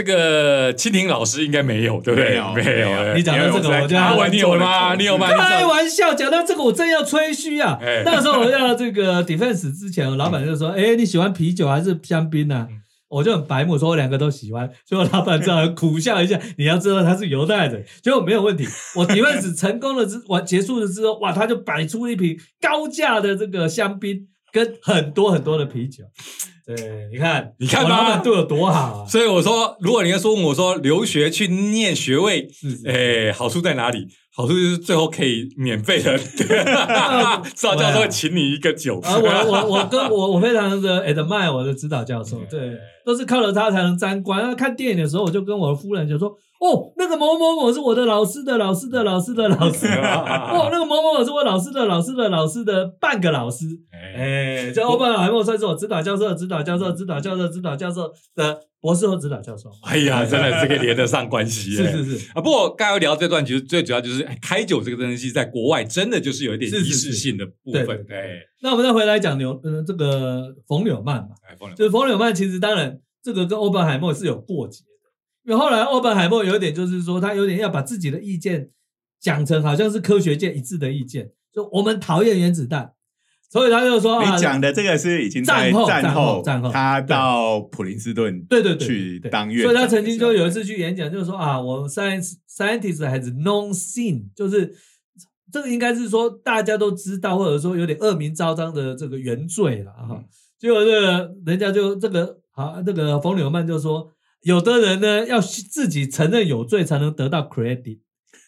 这个蜻蜓老师应该没有，对不对？没有。你讲到这个，我就要阿文，你有吗？你有吗？开玩笑，讲到这个，我正要吹嘘啊哎！那个时候我要这个 defense 之前，我老板就说：“哎，你喜欢啤酒还是香槟呢嗯？”我就很白目，说我两个都喜欢。结果老板只好苦笑一下。你要知道他是犹太人，结果没有问题。我 defense 成功了之完结束了之后，哇，他就摆出一瓶高价的这个香槟跟很多很多的啤酒。对，你看，你看吧我老板对我多好啊！所以我说，如果你要说问我说留学去念学位，哎，好处在哪里？好处就是最后可以免费的，指导教授会请你一个酒。啊，我我我跟我我非常的 admire 我的指导教授，对，都是靠了他才能沾光。那看电影的时候，我就跟我的夫人就说，哦，那个某某某是我的老师的老师的老师的老师，哦，那个某某某是我老师的老师的老师的半个老师，哎，哎，这欧本海默算是我指导教授的指导导教授、指导教授、指导教授的博士后指导教授。哎呀，真的是可以连得上关系。是是是啊，不过刚刚聊这段，其实最主要就是，哎，开酒这个东西在国外真的就是有一点仪式性的部分。对，那我们再回来讲牛，呃，这个冯柳曼嘛，就是冯柳曼，其实当然这个跟欧本海默是有过节的，因为后来欧本海默有一点就是说，他有点要把自己的意见讲成好像是科学界一致的意见，就我们讨厌原子弹。所以他就说，你讲的这个是已经战后战后战后，他到普林斯顿对对去当院所以他曾经就有一次去演讲，就是说啊，我 science scientist has known sin，就是这个应该是说大家都知道，或者说有点恶名昭彰的这个原罪了哈。结果这个人家就这个好，这个冯纽曼就说，有的人呢要自己承认有罪才能得到 credit。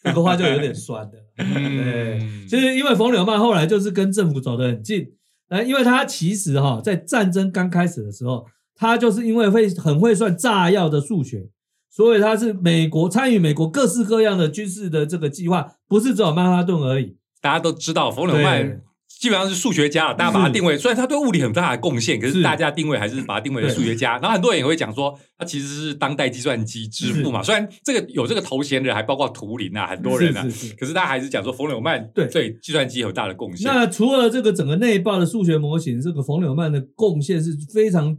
这个话就有点酸的，对，其实因为冯柳曼后来就是跟政府走得很近，呃，因为他其实哈在战争刚开始的时候，他就是因为会很会算炸药的数学，所以他是美国参与美国各式各样的军事的这个计划，不是只有曼哈顿而已。大家都知道冯柳曼。基本上是数学家了，大家把他定位，虽然他对物理很大的贡献，可是大家定位还是把他定位为数学家。然后很多人也会讲说，他其实是当代计算机之父嘛。虽然这个有这个头衔的人还包括图灵啊，很多人啊，可是他还是讲说冯纽曼对对计算机有大的贡献。那除了这个整个内爆的数学模型，这个冯纽曼的贡献是非常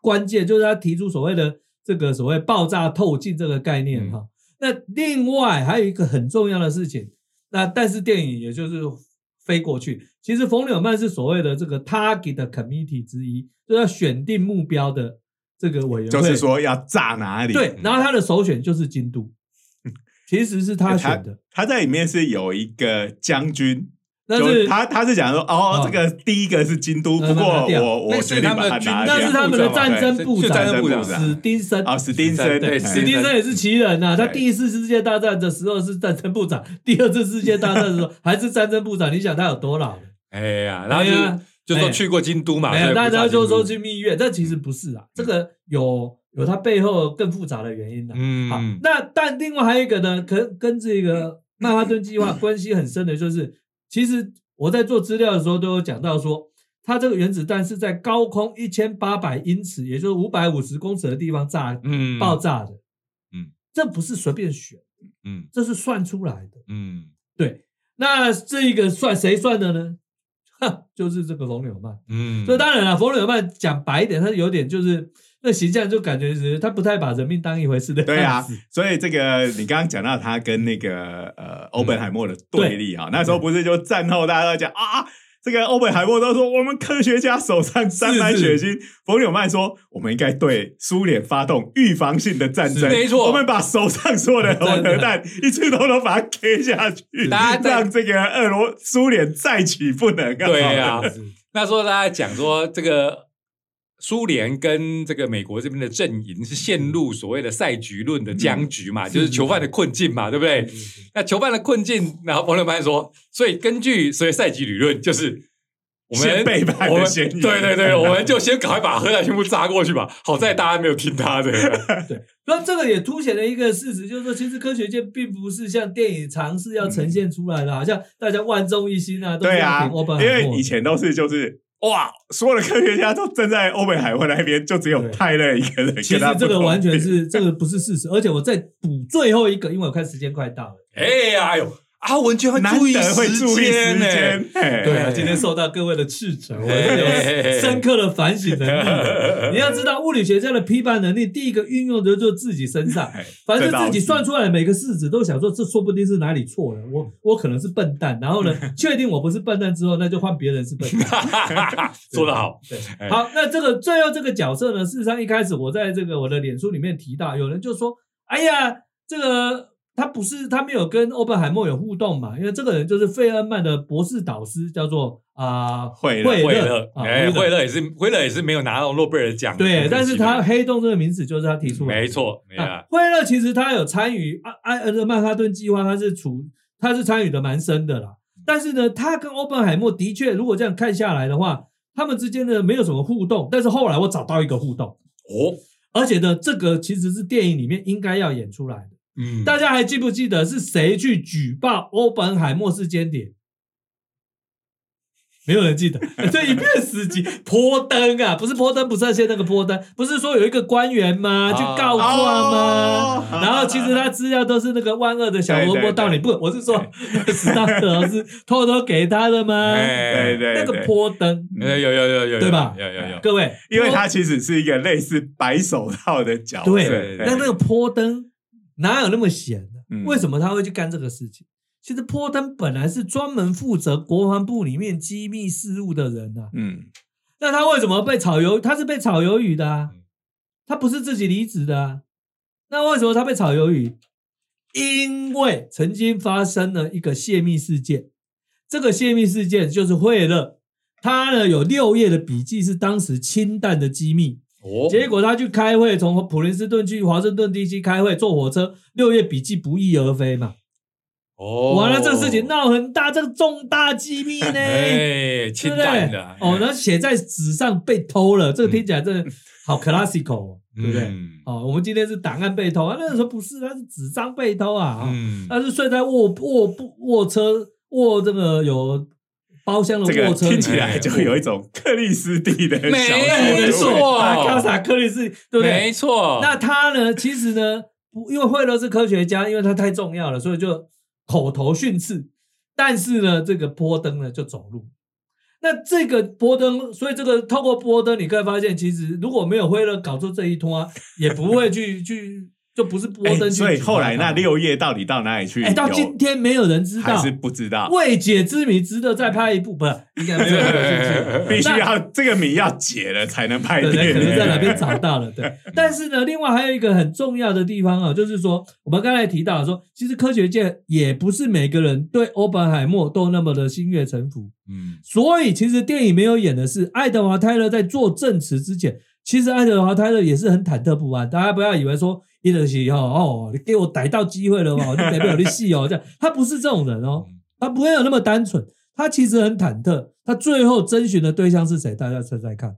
关键，就是他提出所谓的这个所谓爆炸透镜这个概念哈。那另外还有一个很重要的事情，那但是电影也就是。飞过去，其实冯纽曼是所谓的这个 target committee 之一，就要选定目标的这个委员会，就是说要炸哪里。对，然后他的首选就是京都，其实是他选的。他在里面是有一个将军。是他他是讲说哦，这个第一个是京都，不过我我决定把它拿掉。那是他们的战争部长史丁森啊，史丁森对，史丁森也是奇人呐。他第一次世界大战的时候是战争部长，第二次世界大战的时候还是战争部长。你想他有多老？哎呀，然后就就说去过京都嘛，大家就说去蜜月，但其实不是啊，这个有有他背后更复杂的原因的。嗯，好，那但另外还有一个呢，可跟这个曼哈顿计划关系很深的，就是。其实我在做资料的时候都有讲到说，它这个原子弹是在高空一千八百英尺，也就是五百五十公尺的地方炸，嗯，爆炸的，嗯，这不是随便选，嗯，这是算出来的，嗯，对。那这个算谁算的呢？哼，就是这个冯纽曼，嗯。所以当然了，冯纽曼讲白一点，他有点就是。那形象就感觉是他不太把人命当一回事的对啊，所以这个你刚刚讲到他跟那个呃欧本海默的对立啊，那时候不是就战后大家都讲啊，这个欧本海默都说我们科学家手上沾满血腥，冯纽曼说我们应该对苏联发动预防性的战争，没错，我们把手上所有的核弹一次都都把它 K 下去，让这个俄罗苏联再起不能。对啊，那时候大家讲说这个。苏联跟这个美国这边的阵营是陷入所谓的赛局论的僵局嘛，就是囚犯的困境嘛，对不对？那囚犯的困境，然后王友班说，所以根据所谓赛局理论，就是我们背叛的嫌疑，对对对，我们就先赶快把核弹全部炸过去吧。好在大家没有听他的。对，那这个也凸显了一个事实，就是说，其实科学界并不是像电影尝试要呈现出来的，好像大家万众一心啊，对啊，因为以前都是就是。哇！所有的科学家都站在欧美海湾那边，就只有泰勒一个人。其实这个完全是这个不是事实，而且我再补最后一个，因为我看时间快到了。哎呀哎呦！阿文居然注意时间呢？对啊，今天受到各位的斥责，我有深刻的反省能力。你要知道，物理学家的批判能力，第一个运用的就是自己身上，反正自己算出来的每个式子，都想说这说不定是哪里错了。我我可能是笨蛋，然后呢，确定我不是笨蛋之后，那就换别人是笨蛋。说得好，对，好。那这个最后这个角色呢，事实上一开始我在这个我的脸书里面提到，有人就说：“哎呀，这个。”他不是，他没有跟欧本海默有互动嘛？因为这个人就是费恩曼的博士导师，叫做啊惠惠勒，哎，惠勒也是惠勒也是没有拿到诺贝尔奖。对，但是他黑洞这个名字就是他提出来的，没错。惠勒其实他有参与埃埃恩曼哈顿计划，他是处他是参与的蛮深的啦。但是呢，他跟欧本海默的确，如果这样看下来的话，他们之间呢没有什么互动。但是后来我找到一个互动哦，而且呢，这个其实是电影里面应该要演出来的。嗯，大家还记不记得是谁去举报欧本海默是间谍？没有人记得，这一片死寂。坡登啊，不是坡登，不是现那个坡登，不是说有一个官员吗？去告状吗？哦。然后其实他资料都是那个万恶的小萝卜道理，不，我是说史大德是偷偷给他的吗？哎对对那个坡登，有有有有有，对吧？有有有，各位，因为它其实是一个类似白手套的角色，对对那那个坡登哪有那么闲呢？嗯为什么他会去干这个事情？其实波登本来是专门负责国防部里面机密事务的人啊，嗯那他为什么被炒鱿？他是被炒鱿鱼的他不是自己离职的啊。那为什么他被炒鱿鱼？因为曾经发生了一个泄密事件，这个泄密事件就是惠勒，他呢有六页的笔记是当时氢弹的机密，哦，结果他去开会，从普林斯顿去华盛顿 DC 开会，坐火车，六月笔记不翼而飞嘛。哦，完了，这个事情闹很大，这个重大机密呢，哎，对清淡的？哦，然后写在纸上被偷了，这个听起来真的好 classical，哦 对不对？嗯。哦，我们今天是档案被偷啊，那个时候不是，那是纸张被偷啊，哦。嗯，他是睡在卧卧不卧车卧这个有包厢的这个听起来就有一种克里斯蒂的 小没说错啊，卡萨克里斯，对不对？没错，那他呢？其实呢，不因为惠勒是科学家，因为他太重要了，所以就口头训斥。但是呢，这个波登呢就走路。那这个波登，所以这个透过波登，你可以发现，其实如果没有惠勒搞出这一拖，也不会去去，就不是波哎登。所以后来那六页到底到哪里去？哎，到今天没有人知道还是，不知道，未解之谜值得再拍一部，不是 应该没有。必须要这个谜要解了才能拍对对，电影。可能在哪边找到了，对。但是呢，另外还有一个很重要的地方啊，就是说，我们刚才提到说，其实科学界也不是每个人对欧本海默都那么的心悦诚服，嗯所以其实电影没有演的是爱德华泰勒在做证词之前，其实爱德华泰勒也是很忐忑不安。大家不要以为说伊德西哦哦，你给我逮到机会了哦，你没有的戏哦，这样 他不是这种人哦，他不会有那么单纯，他其实很忐忑。他最后征询的对象是谁？大家猜猜看，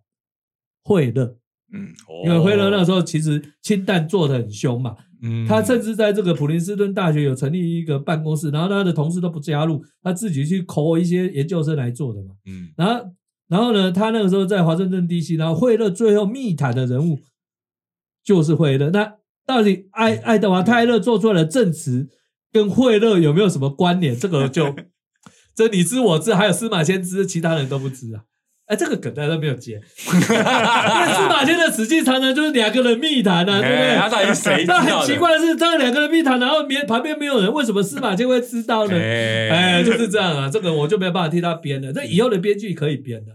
惠勒。嗯，因为惠勒那时候其实氢弹做的很凶嘛，嗯他甚至在这个普林斯顿大学有成立一个办公室，然后他的同事都不加入，他自己去抠一些研究生来做的嘛。嗯然后，然后呢，他那个时候在华盛顿 DC，然后惠勒最后密谈的人物就是惠勒。那到底爱爱德华泰勒做出来的证词跟惠勒有没有什么关联？这个就 这你知我知，还有司马迁知，其他人都不知啊。哎，这个梗大家都没有接，因为司马迁的史记常常就是两个人密谈啊，对不对？哎他到底谁知道那？很奇怪的是，他两个人密谈，然后别旁边没有人，为什么司马迁会知道呢？哎哎，就是这样啊，这个我就没有办法替他编了。这以后的编剧可以编的，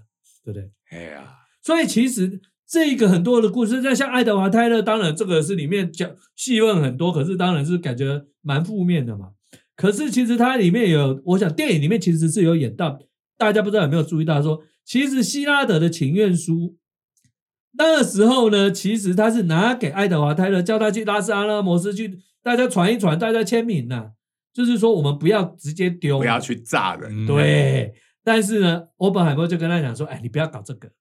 对不对？哎呀，所以其实这个很多的故事，在像爱德华泰勒，当然这个是里面讲戏份很多，可是当然是感觉蛮负面的嘛。可是其实它里面有，我想电影里面其实是有演到，大家不知道有没有注意到说，其实希拉德的请愿书。那个时候呢，其实他是拿给爱德华泰勒，叫他去拉斯阿拉摩斯去，大家传一传，大家签名呐、就是说我们不要直接丢，不要去炸人。嗯对，但是呢，欧本海默就跟他讲说：“哎，你不要搞这个，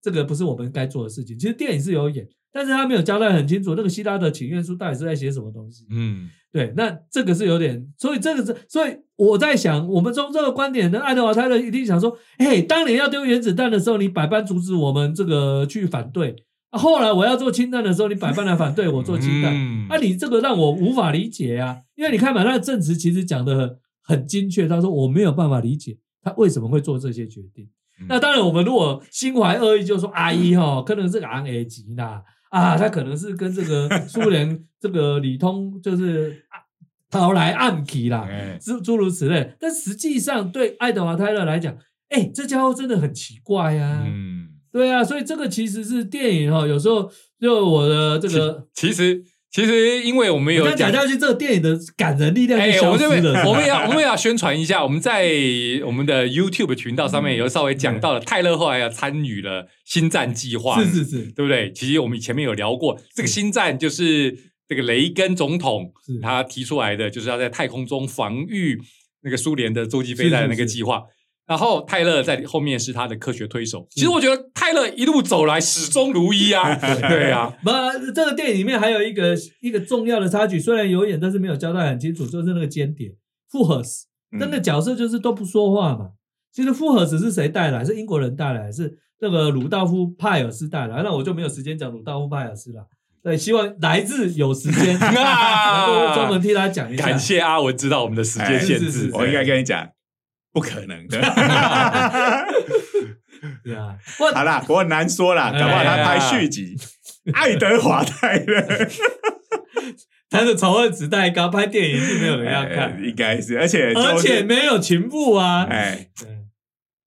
这个不是我们该做的事情。”其实电影是有演，但是他没有交代很清楚，那个希拉的请愿书到底是在写什么东西。嗯对，那这个是有点，所以这个是，所以我在想，我们从这个观点呢，爱德华泰勒一定想说：“嘿，当年要丢原子弹的时候，你百般阻止我们这个去反对；啊、后来我要做氢弹的时候，你百般来反对我做氢弹。嗯啊，你这个让我无法理解啊，因为你看嘛，他的证词其实讲的很很精确，他说我没有办法理解他为什么会做这些决定。嗯那当然，我们如果心怀恶意，就说阿姨哈，可能是个昂 A 级啦，啊，他可能是跟这个苏联这个里通就是啊讨来暗棋啦，哎诸诸如此类。但实际上，对爱德华泰勒来讲，哎，这家伙真的很奇怪呀、啊。嗯，对啊，所以这个其实是电影哈，有时候就我的这个。其实其实因为我们有我讲讲下去，这个电影的感人力量就哎，我们这。边我们要我们要宣传一下，我们在我们的 YouTube 频道上面有稍微讲到了，泰勒后来要参与了星战计划，是是是，对不对？其实我们前面有聊过，这个星战就是这个雷根总统他提出来的，就是要在太空中防御那个苏联的洲际飞弹那个计划。然后泰勒在后面是他的科学推手。其实我觉得泰勒一路走来始终如一啊，对啊，那，这个电影里面还有一个一个重要的插曲，虽然有演，但是没有交代很清楚，就是那个间谍复合斯，嗯那个角色就是都不说话嘛。其实复合子是谁带来？是英国人带来，是那个鲁道夫派尔斯带来。那我就没有时间讲鲁道夫派尔斯了。对，希望来自有时间 能够专门替他讲一下。感谢阿文知道我们的时间限制，我应该跟你讲，不可能的。对啊，好啦，不过难说啦，搞不好他拍续集，爱德华太了。他的仇恨值太高，拍电影是没有人要看，应该是，而且而且没有情妇啊，哎，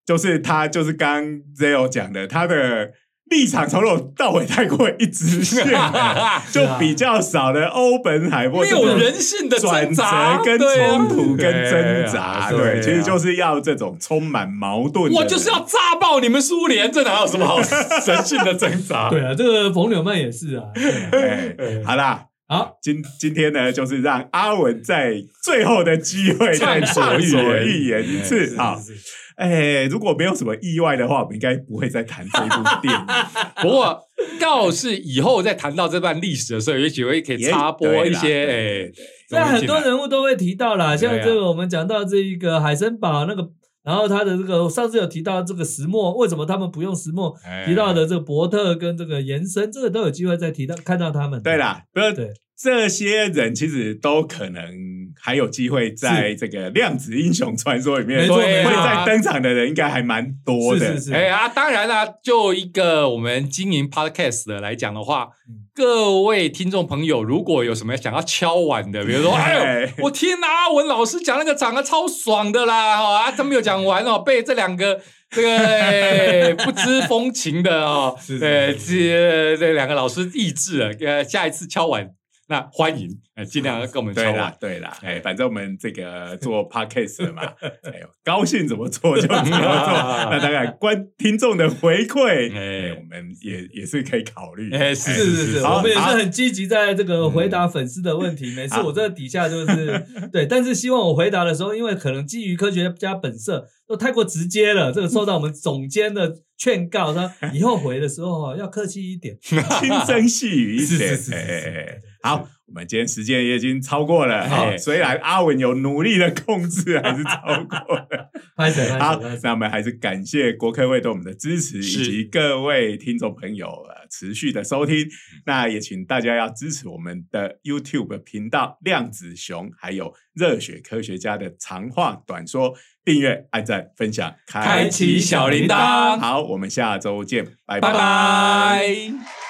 就是他，就是刚 Zeo 讲的，他的立场从头到尾太过一直线，就比较少的欧本海默，没有人性的转折跟冲突跟挣扎，对，其实就是要这种充满矛盾，我就是要炸爆你们苏联，这哪有什么好人性的挣扎？对啊，这个冯纽曼也是啊，好啦。好，今今天呢，就是让阿文在最后的机会再畅所欲言。一次啊！哎，如果没有什么意外的话，我们应该不会再谈这部电影。不过，倒是以后再谈到这段历史的时候，也许会可以插播一些。哎，那很多人物都会提到啦，像这个我们讲到这一个海森堡那个。然后他的这个上次有提到这个石墨，为什么他们不用石墨？提到的这个伯特跟这个延伸，这个都有机会再提到看到他们。对啦，不对，这些人其实都可能还有机会在这个量子英雄传说里面，会在登场的人应该还蛮多的。是是是。哎啊，当然啦，就一个我们经营 podcast 的来讲的话。各位听众朋友，如果有什么想要敲碗的，比如说，哎呦，我听阿文老师讲那个讲的超爽的啦，啊，他没有讲完哦，被这两个这个 不知风情的哦，对，这这两个老师抑制了，呃，下一次敲碗。那欢迎，哎，尽量跟我们对啦，对啦，哎，反正我们这个做 podcast 嘛，哎呦，高兴怎么做就怎么做。那当然，观听众的回馈，哎，我们也也是可以考虑。哎，是是是，我们也是很积极在这个回答粉丝的问题。每次我这底下就是 对，但是希望我回答的时候，因为可能基于科学家本色。都太过直接了，这个受到 我们总监的劝告，说以后回的时候要客气一点，轻声细语一 点。是是是。好，我们今天时间也已经超过了。好，虽然阿文有努力的控制，还是超过了。好，那我们还是感谢国科会对我们的支持，以及各位听众朋友呃持续的收听。那也请大家要支持我们的 YouTube 频道量子熊，还有热血科学家的长话短说。订阅、按赞、分享、开启小铃铛。好，我们下周见，拜拜。